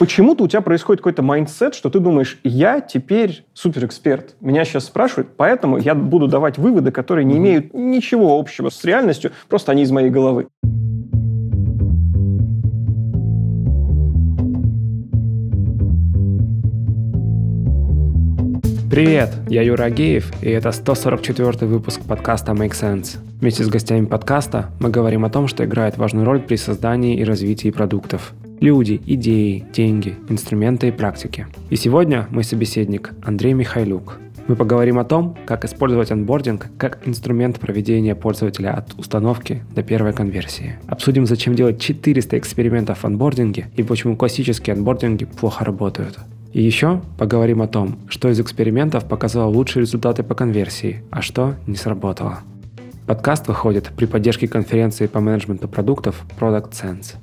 Почему-то у тебя происходит какой-то mindset, что ты думаешь, я теперь суперэксперт. Меня сейчас спрашивают, поэтому я буду давать выводы, которые не имеют ничего общего с реальностью, просто они из моей головы. Привет, я Юра Агеев, и это 144 выпуск подкаста Make Sense. Вместе с гостями подкаста мы говорим о том, что играет важную роль при создании и развитии продуктов. Люди, идеи, деньги, инструменты и практики. И сегодня мой собеседник Андрей Михайлюк. Мы поговорим о том, как использовать анбординг как инструмент проведения пользователя от установки до первой конверсии. Обсудим, зачем делать 400 экспериментов в анбординге и почему классические анбординги плохо работают. И еще поговорим о том, что из экспериментов показало лучшие результаты по конверсии, а что не сработало. Подкаст выходит при поддержке конференции по менеджменту продуктов Product Sense.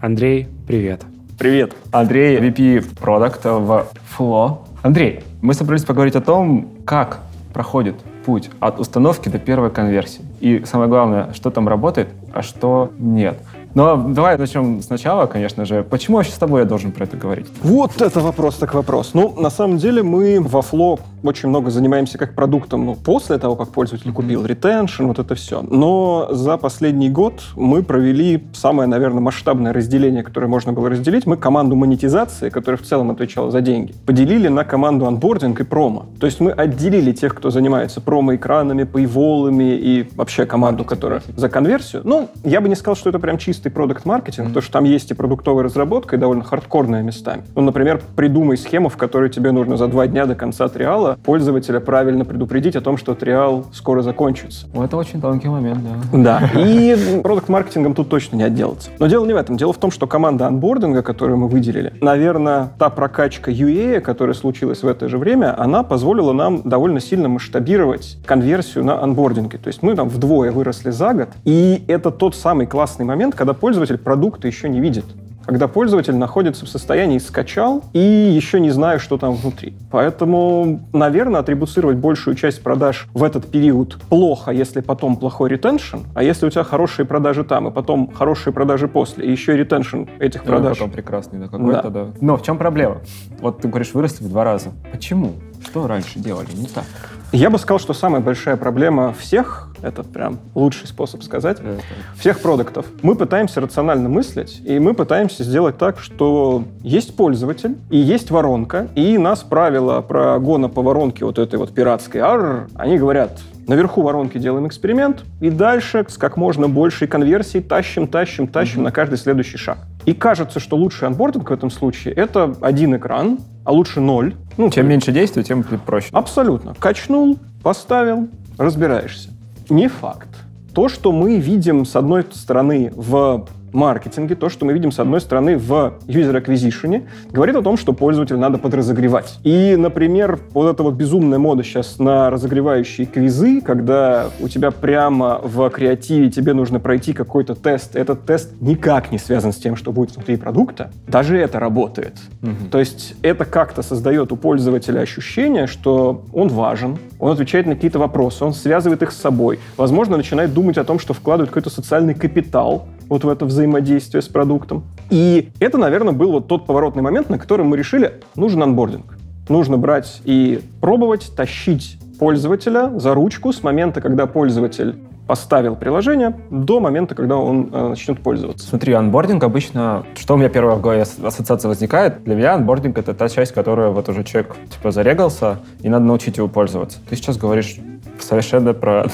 Андрей, привет. Привет. Андрей, VP Product в Flow. Андрей, мы собрались поговорить о том, как проходит путь от установки до первой конверсии. И самое главное, что там работает, а что нет. Но давай начнем сначала, конечно же. Почему вообще с тобой я должен про это говорить? Вот это вопрос так вопрос. Ну, на самом деле мы во Flow очень много занимаемся как продуктом ну, после того, как пользователь купил ретеншн, вот это все. Но за последний год мы провели самое, наверное, масштабное разделение, которое можно было разделить. Мы команду монетизации, которая в целом отвечала за деньги, поделили на команду анбординг и промо. То есть мы отделили тех, кто занимается промо-экранами, пейволами и вообще команду, которая за конверсию. Ну, я бы не сказал, что это прям чистый продукт-маркетинг, mm-hmm. то, что там есть и продуктовая разработка, и довольно хардкорная местами. Ну, например, придумай схему, в которой тебе нужно за два дня до конца триала пользователя правильно предупредить о том, что триал скоро закончится. Ну, это очень тонкий момент, да. Да. И продукт-маркетингом тут точно не отделаться. Но дело не в этом. Дело в том, что команда анбординга, которую мы выделили, наверное, та прокачка UA, которая случилась в это же время, она позволила нам довольно сильно масштабировать конверсию на анбординге. То есть мы там вдвое выросли за год, и это тот самый классный момент, когда пользователь продукта еще не видит когда пользователь находится в состоянии скачал и еще не знаю, что там внутри. Поэтому, наверное, атрибуцировать большую часть продаж в этот период плохо, если потом плохой ретеншн, а если у тебя хорошие продажи там, и потом хорошие продажи после, и еще и ретеншн этих ну, продаж. потом прекрасный, да, какой-то, да. да. Но в чем проблема? Вот ты говоришь, выросли в два раза. Почему? Что раньше делали не так? Я бы сказал, что самая большая проблема всех, это прям лучший способ сказать, это. всех продуктов. Мы пытаемся рационально мыслить, и мы пытаемся сделать так, что есть пользователь, и есть воронка, и нас правила про гона по воронке вот этой вот пиратской ар, они говорят, Наверху воронки делаем эксперимент, и дальше с как можно большей конверсией тащим, тащим, тащим mm-hmm. на каждый следующий шаг. И кажется, что лучший анбординг в этом случае — это один экран, а лучше ноль. Ну, Чем меньше действий, тем проще. Абсолютно. Качнул, поставил, разбираешься. Не факт. То, что мы видим, с одной стороны, в маркетинге, то, что мы видим, с одной стороны, в user acquisition, говорит о том, что пользователя надо подразогревать. И, например, вот эта вот безумная мода сейчас на разогревающие квизы, когда у тебя прямо в креативе тебе нужно пройти какой-то тест, этот тест никак не связан с тем, что будет внутри продукта, даже это работает. Угу. То есть это как-то создает у пользователя ощущение, что он важен, он отвечает на какие-то вопросы, он связывает их с собой, возможно, начинает думать о том, что вкладывает какой-то социальный капитал вот в это взаимодействие с продуктом. И это, наверное, был вот тот поворотный момент, на котором мы решили, нужен onboarding. Нужно брать и пробовать, тащить пользователя за ручку с момента, когда пользователь поставил приложение до момента, когда он э, начнет пользоваться. Смотри, onboarding обычно, что у меня первая в голове ассоциация возникает, для меня onboarding это та часть, которая вот уже человек типа зарегался, и надо научить его пользоваться. Ты сейчас говоришь совершенно про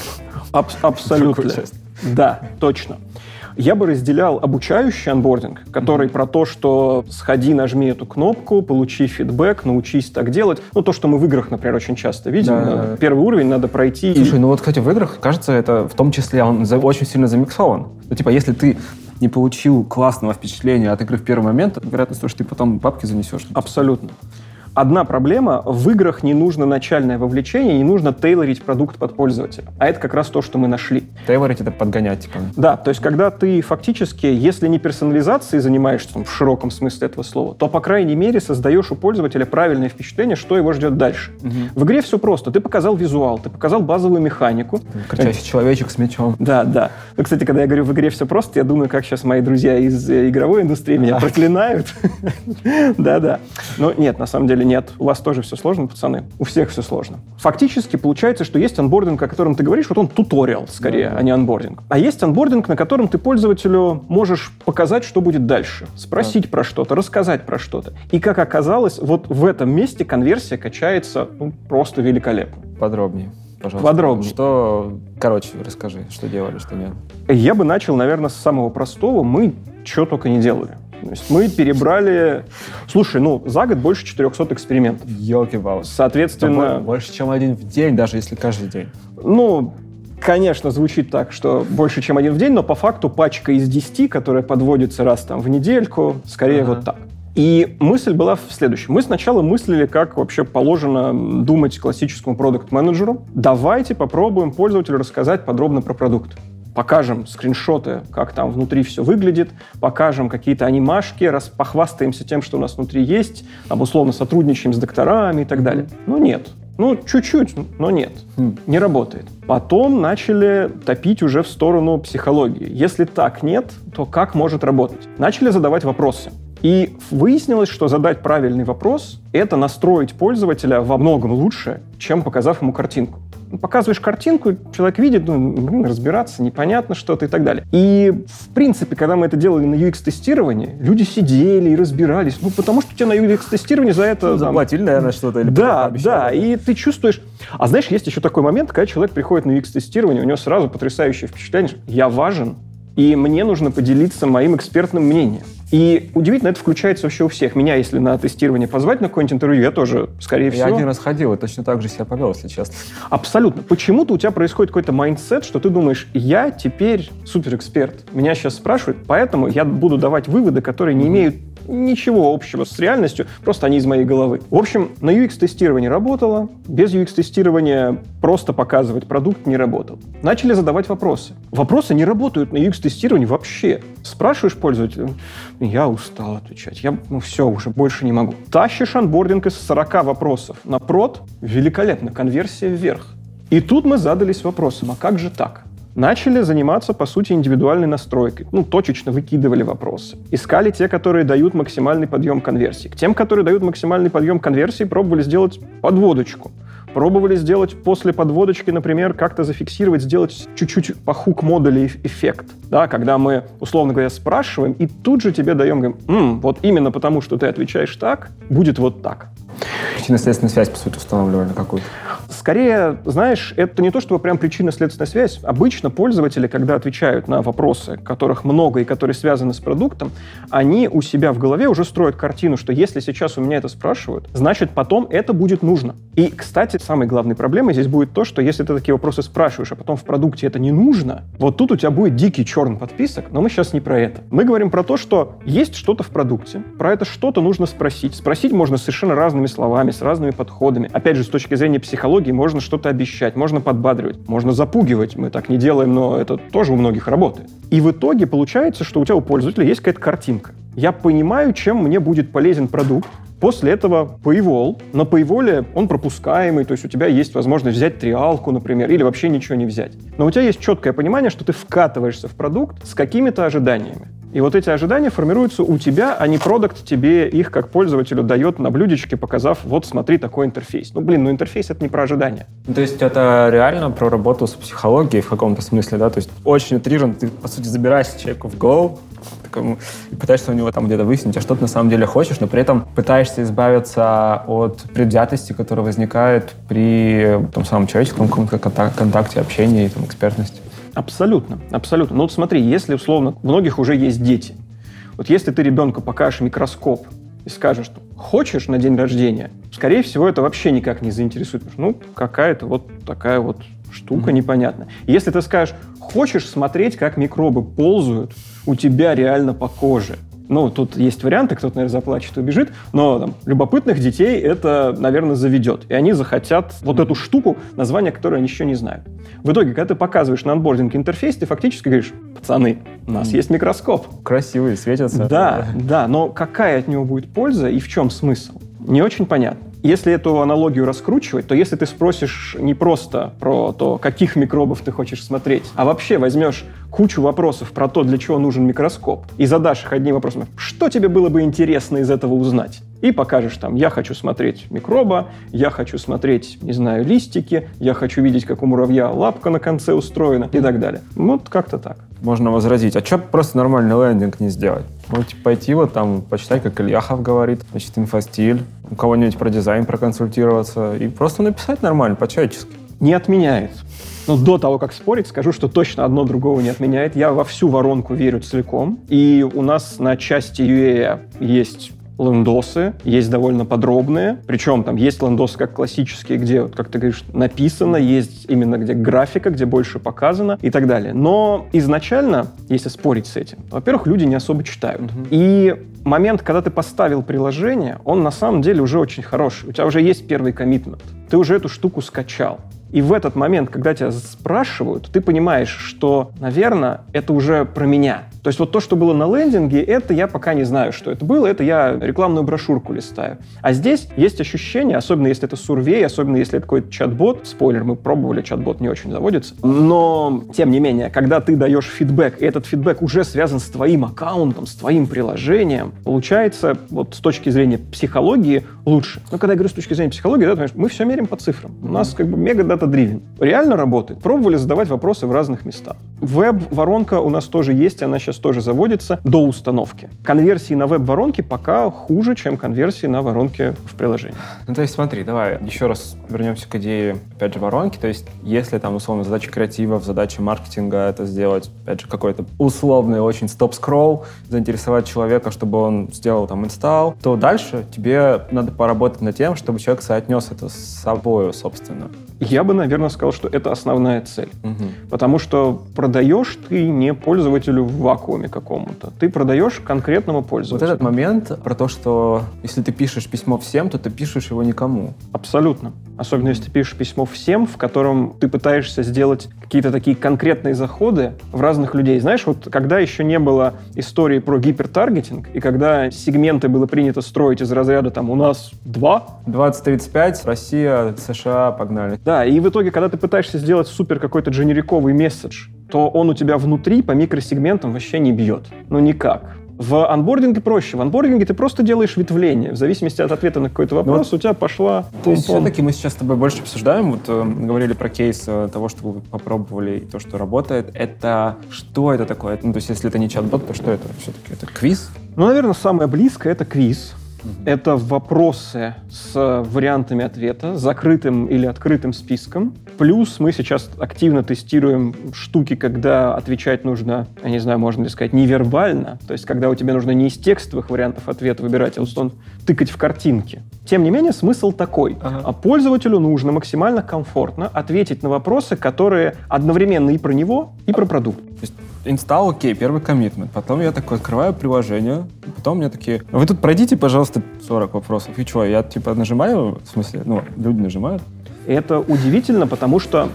Аб- абсолютно. Да, точно. Я бы разделял обучающий анбординг, который mm-hmm. про то, что сходи, нажми эту кнопку, получи фидбэк, научись так делать. Ну, то, что мы в играх, например, очень часто видим. Да. Первый уровень надо пройти. Слушай, ну вот, кстати, в играх, кажется, это в том числе он очень сильно замиксован. Ну, типа, если ты не получил классного впечатления от игры в первый момент, вероятность того, что ты потом бабки занесешь. Абсолютно. Одна проблема — в играх не нужно начальное вовлечение, не нужно тейлорить продукт под пользователя. А это как раз то, что мы нашли. Тейлорить — это подгонять, типа. Да, то есть когда ты фактически, если не персонализацией занимаешься там, в широком смысле этого слова, то, по крайней мере, создаешь у пользователя правильное впечатление, что его ждет дальше. В игре все просто. Ты показал визуал, ты показал базовую механику. Кричащий человечек с мечом. Да, да. Ну, кстати, когда я говорю в игре все просто, я думаю, как сейчас мои друзья из э, игровой индустрии меня проклинают. Да-да. Но нет, на самом деле нет. У вас тоже все сложно, пацаны. У всех все сложно. Фактически получается, что есть onboarding, о котором ты говоришь, вот он туториал скорее, а не onboarding. А есть onboarding, на котором ты пользователю можешь показать, что будет дальше. Спросить про что-то, рассказать про что-то. И как оказалось, вот в этом месте конверсия качается ну, просто великолепно. Подробнее, пожалуйста. Подробнее. Что, короче, расскажи, что делали, что нет. Я бы начал, наверное, с самого простого. Мы что только не делали. То есть мы перебрали... Слушай, ну, за год больше 400 экспериментов. Елки-палки. Соответственно... Больше, чем один в день, даже если каждый день. Ну, конечно, звучит так, что больше, чем один в день, но по факту пачка из 10, которая подводится раз там в недельку, скорее Ага. вот так. И мысль была в следующем. Мы сначала мыслили, как вообще положено думать классическому продукт-менеджеру. Давайте попробуем пользователю рассказать подробно про продукт. Покажем скриншоты, как там внутри все выглядит, покажем какие-то анимашки, раз, похвастаемся тем, что у нас внутри есть, там, условно сотрудничаем с докторами и так далее. Ну, нет. Ну, чуть-чуть, но нет. Хм. Не работает. Потом начали топить уже в сторону психологии. Если так нет, то как может работать? Начали задавать вопросы. И выяснилось, что задать правильный вопрос — это настроить пользователя во многом лучше, чем показав ему картинку. Ну, Показываешь картинку, человек видит, ну, блин, разбираться, непонятно что-то и так далее. И, в принципе, когда мы это делали на UX-тестировании, люди сидели и разбирались, ну, потому что тебе на UX-тестировании за это... там, Заплатили, наверное, что-то? Или да, пообещали? да, и ты чувствуешь... А знаешь, есть еще такой момент, когда человек приходит на UX-тестирование, у него сразу потрясающее впечатление, что я важен, и мне нужно поделиться моим экспертным мнением. И удивительно, это включается вообще у всех. Меня, если на тестирование позвать на какое-нибудь интервью, я тоже, скорее Я всего... один раз ходил и точно так же себя повел, если честно. Абсолютно. Почему-то у тебя происходит какой-то mindset, что ты думаешь, я теперь суперэксперт. Меня сейчас спрашивают, поэтому я буду давать выводы, которые не имеют ничего общего с реальностью, просто они из моей головы. В общем, на UX-тестировании работало, без UX-тестирования просто показывать продукт не работал. Начали задавать вопросы. Вопросы не работают на UX-тестировании вообще. Спрашиваешь пользователя, я устал отвечать, я, ну все, уже больше не могу. Тащишь анбординг из 40 вопросов на прод, великолепно, конверсия вверх. И тут мы задались вопросом, а как же так? Начали заниматься, по сути, индивидуальной настройкой. Ну, точечно выкидывали вопросы. Искали те, которые дают максимальный подъем конверсии. К тем, которые дают максимальный подъем конверсии, пробовали сделать подводочку. Пробовали сделать после подводочки, например, как-то зафиксировать, сделать чуть-чуть по хук-модуле эф- эффект. Да, когда мы, условно говоря, спрашиваем, и тут же тебе даем, говорим, «М, вот именно потому, что ты отвечаешь так, будет вот так. Причинно-следственную связь, по сути, устанавливали какую-то. Скорее, знаешь, это не то, чтобы прям причинно-следственная связь. Обычно пользователи, когда отвечают на вопросы, которых много и которые связаны с продуктом, они у себя в голове уже строят картину, что если сейчас у меня это спрашивают, значит, потом это будет нужно. И, кстати, самой главной проблемой здесь будет то, что если ты такие вопросы спрашиваешь, а потом в продукте это не нужно, вот тут у тебя будет дикий черный подписок, но мы сейчас не про это. Мы говорим про то, что есть что-то в продукте, про это что-то нужно спросить. Спросить можно совершенно разными словами, с разными подходами. Опять же, с точки зрения психологии, можно что-то обещать, можно подбадривать, можно запугивать. Мы так не делаем, но это тоже у многих работает. И в итоге получается, что у тебя у пользователя есть какая-то картинка. Я понимаю, чем мне будет полезен продукт, После этого Paywall. На Paywall он пропускаемый, то есть у тебя есть возможность взять триалку, например, или вообще ничего не взять. Но у тебя есть четкое понимание, что ты вкатываешься в продукт с какими-то ожиданиями. И вот эти ожидания формируются у тебя, а не продукт тебе их как пользователю дает на блюдечке, показав, вот смотри, такой интерфейс. Ну, блин, ну интерфейс — это не про ожидания. То есть это реально про работу с психологией в каком-то смысле, да? То есть очень утрированно ты, по сути, забираешься человеку в голову, и пытаешься у него там где-то выяснить, а что ты на самом деле хочешь, но при этом пытаешься избавиться от предвзятости, которая возникает при том самом человеческом каком-то контак- контакте, общении там, экспертности. Абсолютно, абсолютно. Ну вот смотри, если условно, у многих уже есть дети. Вот если ты ребенку покажешь микроскоп и скажешь, что хочешь на день рождения, скорее всего, это вообще никак не заинтересует. Ну, какая-то вот такая вот штука непонятная. Если ты скажешь, хочешь смотреть, как микробы ползают у тебя реально по коже, Ну, тут есть варианты, кто-то, наверное, заплачет и убежит, но там, любопытных детей это, наверное, заведет. И они захотят вот эту штуку, название которой они еще не знают. В итоге, когда ты показываешь на анбординг интерфейс, ты фактически говоришь, пацаны, у нас есть микроскоп. Красивые, светятся. Да, да, но какая от него будет польза и в чем смысл? Не очень понятно. Если эту аналогию раскручивать, то если ты спросишь не просто про то, каких микробов ты хочешь смотреть, а вообще возьмешь кучу вопросов про то, для чего нужен микроскоп, и задашь их одним вопросом, что тебе было бы интересно из этого узнать, и покажешь там, я хочу смотреть микроба, я хочу смотреть, не знаю, листики, я хочу видеть, как у муравья лапка на конце устроена и так далее. Вот как-то так. Можно возразить, а что просто нормальный лендинг не сделать? Можете пойти вот там, почитать, как Ильяхов говорит, значит, инфостиль, у кого-нибудь про дизайн проконсультироваться и просто написать нормально, по-человечески. Не отменяет. Но до того, как спорить, скажу, что точно одно другого не отменяет. Я во всю воронку верю целиком. И у нас на части UA есть лендосы, есть довольно подробные. Причем там есть лендосы как классические, где, вот, как ты говоришь, написано, есть именно где графика, где больше показано и так далее. Но изначально, если спорить с этим, во-первых, люди не особо читают. Mm-hmm. И момент, когда ты поставил приложение, он на самом деле уже очень хороший. У тебя уже есть первый коммитмент. Ты уже эту штуку скачал. И в этот момент, когда тебя спрашивают, ты понимаешь, что, наверное, это уже про меня. То есть вот то, что было на лендинге, это я пока не знаю, что это было, это я рекламную брошюрку листаю. А здесь есть ощущение, особенно если это сурвей, особенно если это какой-то чат-бот, спойлер, мы пробовали, чат-бот не очень заводится, но, тем не менее, когда ты даешь фидбэк, и этот фидбэк уже связан с твоим аккаунтом, с твоим приложением, получается, вот с точки зрения психологии, лучше. Но когда я говорю с точки зрения психологии, да, мы все меряем по цифрам. У нас как бы мега дата-дривен. Реально работает. Пробовали задавать вопросы в разных местах. Веб-воронка у нас тоже есть, она сейчас тоже заводится до установки. Конверсии на веб-воронке пока хуже, чем конверсии на воронке в приложении. Ну, то есть смотри, давай еще раз вернемся к идее, опять же, воронки. То есть если там, условно, задача креатива, задача маркетинга это сделать, опять же, какой-то условный очень стоп-скролл, заинтересовать человека, чтобы он сделал там инсталл, то дальше тебе надо поработать над тем, чтобы человек соотнес это с собой, собственно. Я бы, наверное, сказал, что это основная цель. Угу. Потому что продаешь ты не пользователю в вакууме какому-то. Ты продаешь конкретному пользователю. Вот этот момент про то, что если ты пишешь письмо всем, то ты пишешь его никому. Абсолютно. Особенно если ты пишешь письмо всем, в котором ты пытаешься сделать какие-то такие конкретные заходы в разных людей. Знаешь, вот когда еще не было истории про гипертаргетинг, и когда сегменты было принято строить из разряда там у нас два. 20-35, Россия, США, погнали. Да, и в итоге, когда ты пытаешься сделать супер какой-то дженериковый месседж, то он у тебя внутри по микросегментам вообще не бьет. Ну никак. В анбординге проще. В анбординге ты просто делаешь ветвление. В зависимости от ответа на какой-то вопрос вот, у тебя пошла... То есть все-таки мы сейчас с тобой больше обсуждаем, вот э, говорили про кейс э, того, что вы попробовали, и то, что работает. Это что это такое? Ну, то есть если это не чат-бот, то что это все-таки? Это квиз? Ну, наверное, самое близкое — это квиз. Это вопросы с вариантами ответа, закрытым или открытым списком. Плюс мы сейчас активно тестируем штуки, когда отвечать нужно, я не знаю, можно ли сказать, невербально. То есть, когда у тебя нужно не из текстовых вариантов ответа выбирать, а условно тыкать в картинки. Тем не менее, смысл такой. Ага. А пользователю нужно максимально комфортно ответить на вопросы, которые одновременно и про него, и про продукт. Инсталл, окей, первый коммитмент. Потом я такой открываю приложение, потом мне такие, вы тут пройдите, пожалуйста, 40 вопросов. И что, я типа нажимаю, в смысле, ну, люди нажимают? Это удивительно, потому что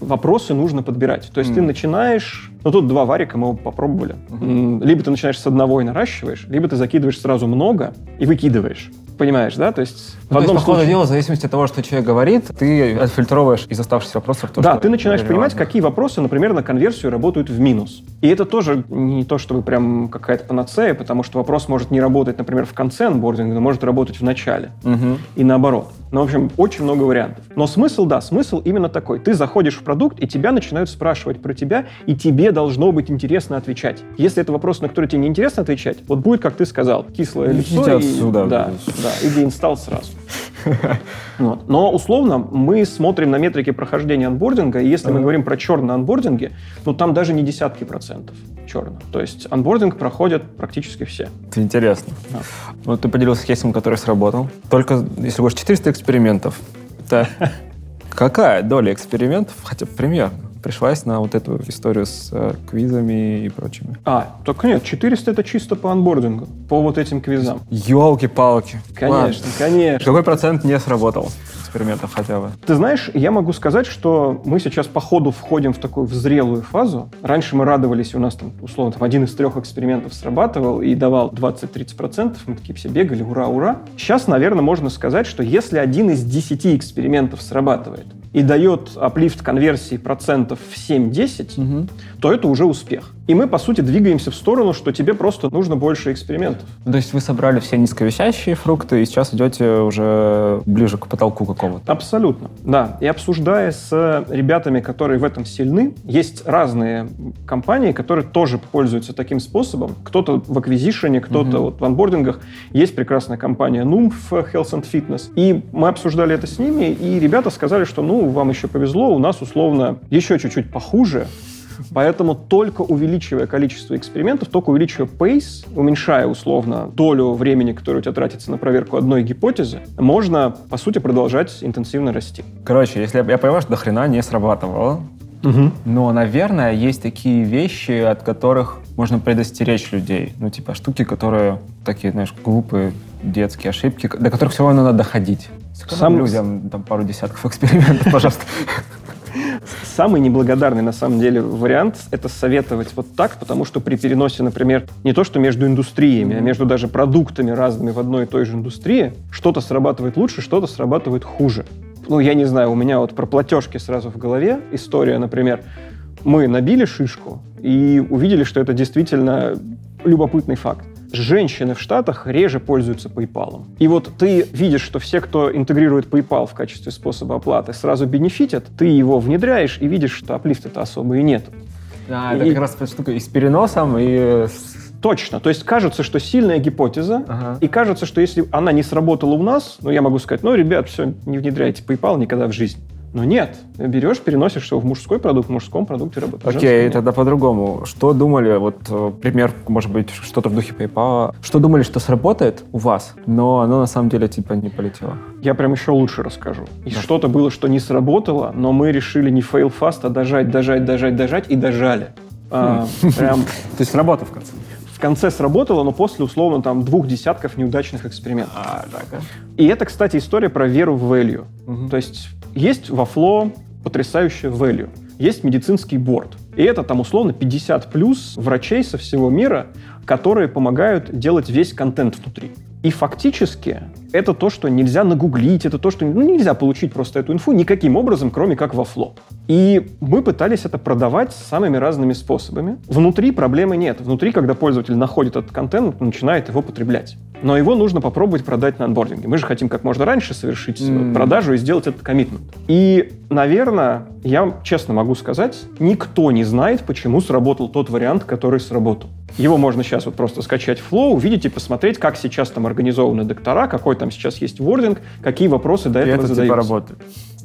вопросы нужно подбирать. То есть mm. ты начинаешь... Ну, тут два варика мы попробовали. Mm-hmm. Либо ты начинаешь с одного и наращиваешь, либо ты закидываешь сразу много и выкидываешь. Понимаешь, да? То есть ну, в одном есть, по ходу дела, в зависимости от того, что человек говорит, ты отфильтровываешь из оставшихся вопросов то, Да, ты начинаешь понимать, какие вопросы, например, на конверсию работают в минус. И это тоже не то, чтобы прям какая-то панацея, потому что вопрос может не работать, например, в конце анбординга, но может работать в начале. Угу. И наоборот. Ну, в общем, очень много вариантов. Но смысл, да, смысл именно такой. Ты заходишь в продукт, и тебя начинают спрашивать про тебя, и тебе должно быть интересно отвечать. Если это вопрос, на который тебе не интересно отвечать, вот будет, как ты сказал, кислое лицо. И, отсюда. Да, да, и деинсталл сразу. Вот. Но условно мы смотрим на метрики прохождения анбординга, и если мы говорим про черные анбординги, ну там даже не десятки процентов черно. То есть анбординг проходят практически все. Это интересно. Да. Вот ты поделился кейсом, который сработал. Только, если больше 400 экспериментов, это какая доля экспериментов, хотя бы примерно, пришлась на вот эту историю с э, квизами и прочими. А, так нет, 400 это чисто по анбордингу, по вот этим квизам. Елки-палки. Конечно, конечно. Какой процент не сработал экспериментов хотя бы? Ты знаешь, я могу сказать, что мы сейчас по ходу входим в такую в зрелую фазу. Раньше мы радовались, у нас там, условно, там, один из трех экспериментов срабатывал и давал 20-30%. Мы такие все бегали, ура, ура. Сейчас, наверное, можно сказать, что если один из 10 экспериментов срабатывает, и дает аплифт конверсии процентов в 7-10, Угу. то это уже успех. И мы, по сути, двигаемся в сторону, что тебе просто нужно больше экспериментов. То есть вы собрали все низковисящие фрукты и сейчас идете уже ближе к потолку какому-то. Абсолютно, да. И обсуждая с ребятами, которые в этом сильны, есть разные компании, которые тоже пользуются таким способом. Кто-то в аквизишене, кто-то Мгм. вот в анбордингах. Есть прекрасная компания Noom в Health and Fitness. И мы обсуждали это с ними, и ребята сказали, что, ну, вам еще повезло, у нас условно еще чуть-чуть похуже, Поэтому только увеличивая количество экспериментов, только увеличивая pace, уменьшая условно долю времени, которое у тебя тратится на проверку одной гипотезы, можно, по сути, продолжать интенсивно расти. Короче, если я, я понимаю, что до хрена не срабатывало, но, наверное, есть такие вещи, от которых можно предостеречь людей. Ну, типа штуки, которые такие, знаешь, глупые детские ошибки, до которых все равно надо доходить. Сам- людям там пару десятков экспериментов, пожалуйста. Самый неблагодарный, на самом деле, вариант — это советовать вот так, потому что при переносе, например, не то что между индустриями, а между даже продуктами разными в одной и той же индустрии, что-то срабатывает лучше, что-то срабатывает хуже. Ну, я не знаю, у меня вот про платежки сразу в голове история, например. Мы набили шишку и увидели, что это действительно любопытный факт. Женщины в Штатах реже пользуются PayPal. И вот ты видишь, что все, кто интегрирует PayPal в качестве способа оплаты, сразу бенефитят, ты его внедряешь и видишь, что аплифта-то особо и нет. Да, это это И- как раз штука и с переносом, и Точно. То есть кажется, что сильная гипотеза, Ага. и кажется, что если она не сработала у нас, ну, я могу сказать, ну, ребят, все, не внедряйте PayPal никогда в жизнь. Но нет, берешь, переносишь его в мужской продукт, в мужском продукте работает. в Окей, нет. тогда по-другому. Что думали, вот э, пример, может быть, что-то в духе PayPal. Что думали, что сработает у вас, но оно на самом деле типа не полетело? Я прям еще лучше расскажу. И что-то было, что не сработало, но мы решили не fail fast, а дожать, дожать, дожать, дожать и дожали. А, прям То есть сработало в конце? В конце сработало, но после, условно, там, двух десятков неудачных экспериментов. А, так, И это, кстати, история про веру в value. Мгм. То есть есть во Flow потрясающее value. Есть медицинский борт. И это там условно 50 плюс врачей со всего мира, которые помогают делать весь контент внутри. И фактически это то, что нельзя нагуглить, это то, что ну, нельзя получить просто эту инфу никаким образом, кроме как во Flow. И мы пытались это продавать самыми разными способами. Внутри проблемы нет. Внутри, когда пользователь находит этот контент, он начинает его потреблять. Но его нужно попробовать продать на анбординге. Мы же хотим как можно раньше совершить М. продажу и сделать этот коммитмент. И, наверное, я честно могу сказать, никто не знает, почему сработал тот вариант, который сработал. Его можно сейчас вот просто скачать в Flow, увидеть и посмотреть, как сейчас там организованы доктора, какой там сейчас есть вординг, какие вопросы до И этого это типа задаются. работает.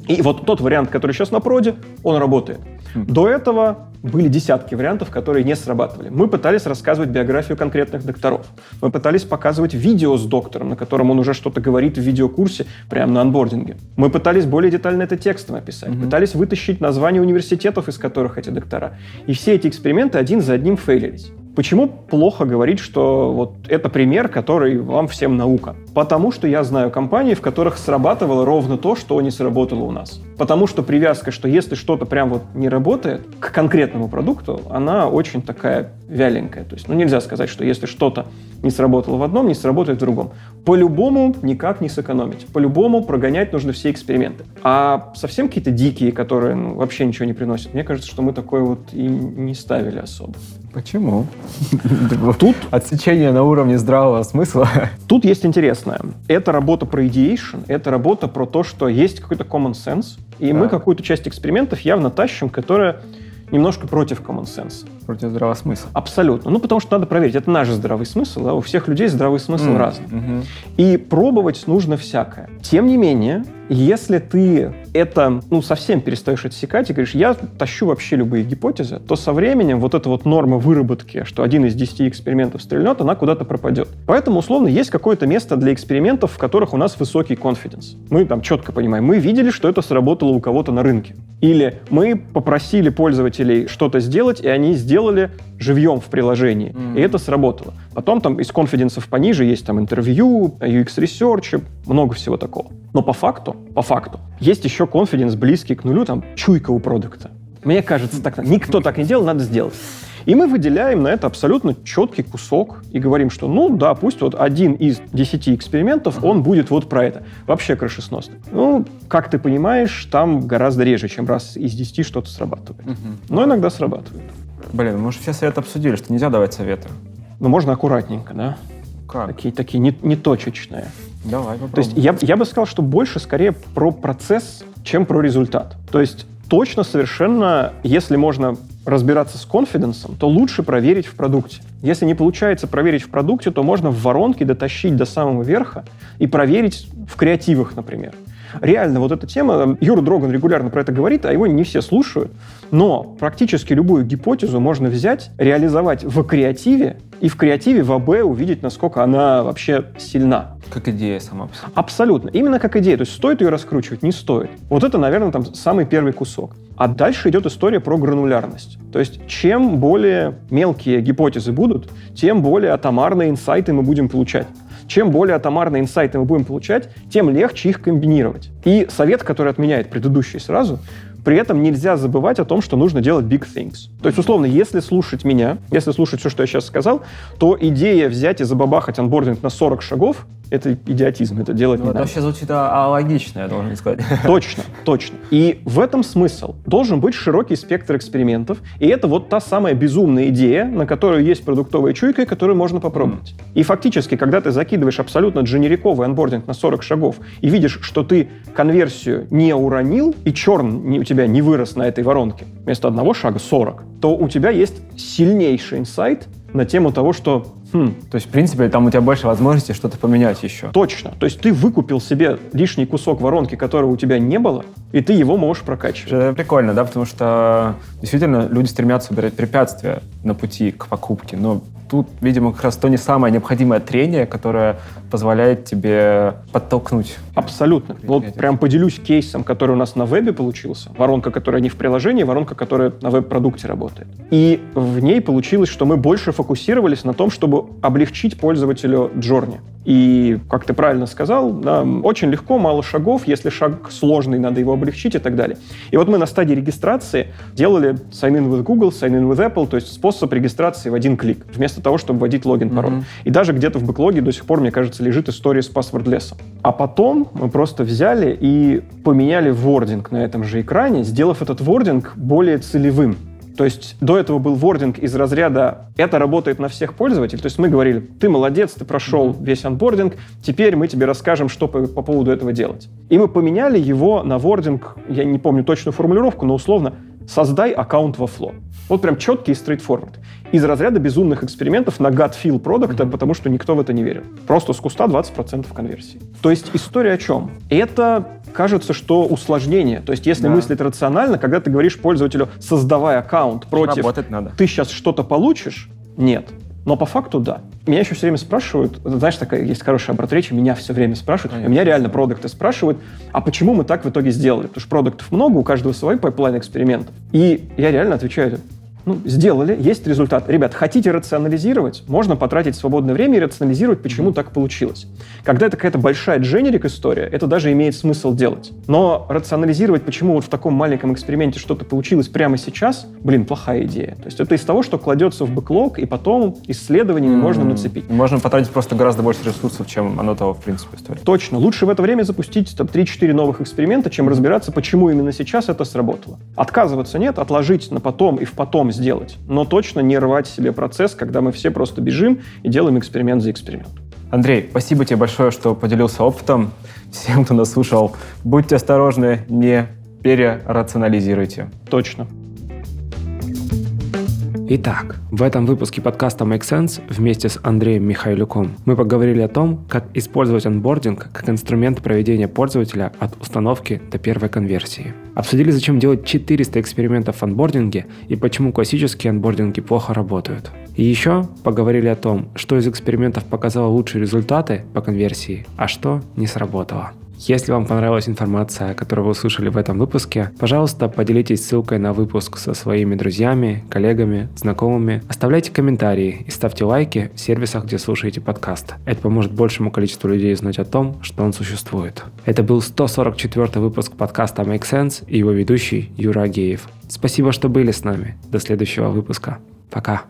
И вот тот вариант, который сейчас на проде, он работает. Хм. До этого были десятки вариантов, которые не срабатывали. Мы пытались рассказывать биографию конкретных докторов. Мы пытались показывать видео с доктором, на котором он уже что-то говорит в видеокурсе прямо на анбординге. Мы пытались более детально это текстом описать. Мгм. Пытались вытащить названия университетов, из которых эти доктора. И все эти эксперименты один за одним фейлились. Почему плохо говорить, что вот это пример, который вам всем наука? Потому что я знаю компании, в которых срабатывало ровно то, что не сработало у нас. Потому что привязка, что если что-то прям вот не работает к конкретному продукту, она очень такая вяленькая. То есть, ну нельзя сказать, что если что-то не сработало в одном, не сработает в другом. По-любому никак не сэкономить. По-любому прогонять нужно все эксперименты. А совсем какие-то дикие, которые ну, вообще ничего не приносят, мне кажется, что мы такое вот и не ставили особо. Почему? Тут Отсечение на уровне здравого смысла. Тут есть интересное. Это работа про ideation, это работа про то, что есть какой-то common sense, и мы Так. какую-то часть экспериментов явно тащим, которая немножко против common sense. Против здравого смысла. Абсолютно. Ну, потому что надо проверить. Это наш здравый смысл, а у всех людей здравый смысл М, разный. мгм. И пробовать нужно всякое. Тем не менее, если ты это, ну, совсем перестаешь отсекать и говоришь, я тащу вообще любые гипотезы, то со временем вот эта вот норма выработки, что один из десяти экспериментов стрельнет, она куда-то пропадет. Поэтому, условно, есть какое-то место для экспериментов, в которых у нас высокий confidence. Мы там четко понимаем, мы видели, что это сработало у кого-то на рынке. Или мы попросили пользователей что-то сделать, и они сделали живьем в приложении, и это сработало. Потом там из конфиденсов пониже есть там интервью, UX Research, много всего такого. Но по факту, по факту, есть еще конфиденс близкий к нулю, там чуйка у продукта. Мне кажется, так никто так не делал, надо сделать. И мы выделяем на это абсолютно четкий кусок и говорим, что, ну да, пусть вот один из десяти экспериментов, он будет вот про это. Вообще крышесносно. Ну, как ты понимаешь, там гораздо реже, чем раз из десяти что-то срабатывает. Но иногда срабатывает. Блин, мы же все советы обсудили, что нельзя давать советы. Но можно аккуратненько, да? Как? Такие, такие не, неточечные. Давай То попробуем. есть я, я бы сказал, что больше скорее про процесс, чем про результат. То есть точно совершенно, если можно разбираться с конфиденсом, то лучше проверить в продукте. Если не получается проверить в продукте, то можно в воронке дотащить до самого верха и проверить в креативах, например. Реально, вот эта тема, Юра Дроган регулярно про это говорит, а его не все слушают, но практически любую гипотезу можно взять, реализовать в креативе, и в креативе в АБ увидеть, насколько она вообще сильна. Как идея сама. Абсолютно. Именно как идея. То есть стоит ее раскручивать, не стоит. Вот это, наверное, там самый первый кусок. А дальше идет история про гранулярность. То есть чем более мелкие гипотезы будут, тем более атомарные инсайты мы будем получать. Чем более атомарные инсайты мы будем получать, тем легче их комбинировать. И совет, который отменяет предыдущий сразу, при этом нельзя забывать о том, что нужно делать big things. То есть, условно, если слушать меня, если слушать все, что я сейчас сказал, то идея взять и забабахать анбординг на 40 шагов — это идиотизм, это делать Ну, не это надо. вообще звучит а- алогично, я должен сказать. Точно, точно. И в этом смысл. Должен быть широкий спектр экспериментов, и это вот та самая безумная идея, на которую есть продуктовая чуйка, и которую можно попробовать. И фактически, когда ты закидываешь абсолютно дженериковый анбординг на 40 шагов и видишь, что ты конверсию не уронил, и черн у тебя не вырос на этой воронке, вместо одного шага 40, то у тебя есть сильнейший инсайт на тему того, что хм, То есть, в принципе, там у тебя больше возможностей что-то поменять еще. Точно. То есть ты выкупил себе лишний кусок воронки, которого у тебя не было, и ты его можешь прокачивать. Это прикольно, да, потому что действительно люди стремятся убирать препятствия на пути к покупке, но тут, видимо, как раз то не самое необходимое трение, которое позволяет тебе подтолкнуть. Абсолютно. Вот прям поделюсь кейсом, который у нас на вебе получился. Воронка, которая не в приложении, воронка, которая на веб-продукте работает. И в ней получилось, что мы больше фокусировались на том, чтобы облегчить пользователю джорни. И, как ты правильно сказал, да, очень легко, мало шагов. Если шаг сложный, надо его облегчить и так далее. И вот мы на стадии регистрации делали sign-in with Google, sign-in with Apple, то есть способ регистрации в один клик, вместо того, чтобы вводить логин, пароль. Мгм. И даже где-то в бэклоге до сих пор, мне кажется, лежит история с паспорт-лесом. А потом мы просто взяли и поменяли вординг на этом же экране, сделав этот вординг более целевым. То есть до этого был вординг из разряда «это работает на всех пользователей». То есть мы говорили «ты молодец, ты прошел весь анбординг, теперь мы тебе расскажем, что по, по поводу этого делать». И мы поменяли его на вординг, я не помню точную формулировку, но условно «создай аккаунт во Flow». Вот прям четкий и straightforward. Из разряда безумных экспериментов на gut feel продукта, потому что никто в это не верил. Просто с куста 20% конверсии. То есть история о чем? Это кажется, что усложнение. То есть если Да. мыслить рационально, когда ты говоришь пользователю «создавай аккаунт против Работать надо. ты сейчас что-то получишь? Нет. Но по факту да. Меня еще все время спрашивают, знаешь, такая есть хорошая оборот речи, меня все время спрашивают, Конечно. меня реально продукты спрашивают, а почему мы так в итоге сделали? Потому что продуктов много, у каждого свой pipeline экспериментов. И я реально отвечаю, ну, сделали, есть результат. Ребят, хотите рационализировать? Можно потратить свободное время и рационализировать, почему так получилось. Когда это какая-то большая дженерик история, это даже имеет смысл делать. Но рационализировать, почему вот в таком маленьком эксперименте что-то получилось прямо сейчас, блин, плохая идея. То есть это из того, что кладется в бэклог, и потом исследованиями можно м, нацепить. Можно потратить просто гораздо больше ресурсов, чем оно того, в принципе, стоит. Точно. Лучше в это время запустить там, 3-4 новых эксперимента, чем разбираться, почему именно сейчас это сработало. Отказываться нет, отложить на потом и в потом сделать. Но точно не рвать себе процесс, когда мы все просто бежим и делаем эксперимент за экспериментом. Андрей, спасибо тебе большое, что поделился опытом. Всем, кто нас слушал, будьте осторожны, не перерационализируйте. Точно. Итак, в этом выпуске подкаста Make Sense вместе с Андреем Михайлюком мы поговорили о том, как использовать онбординг как инструмент проведения пользователя от установки до первой конверсии. Обсудили, зачем делать 400 экспериментов в онбординге и почему классические онбординги плохо работают. И еще поговорили о том, что из экспериментов показало лучшие результаты по конверсии, а что не сработало. Если вам понравилась информация, которую вы услышали в этом выпуске, пожалуйста, поделитесь ссылкой на выпуск со своими друзьями, коллегами, знакомыми. Оставляйте комментарии и ставьте лайки в сервисах, где слушаете подкаст. Это поможет большему количеству людей знать о том, что он существует. Это был 144 выпуск подкаста Make Sense и его ведущий Юра Агеев. Спасибо, что были с нами. До следующего выпуска. Пока.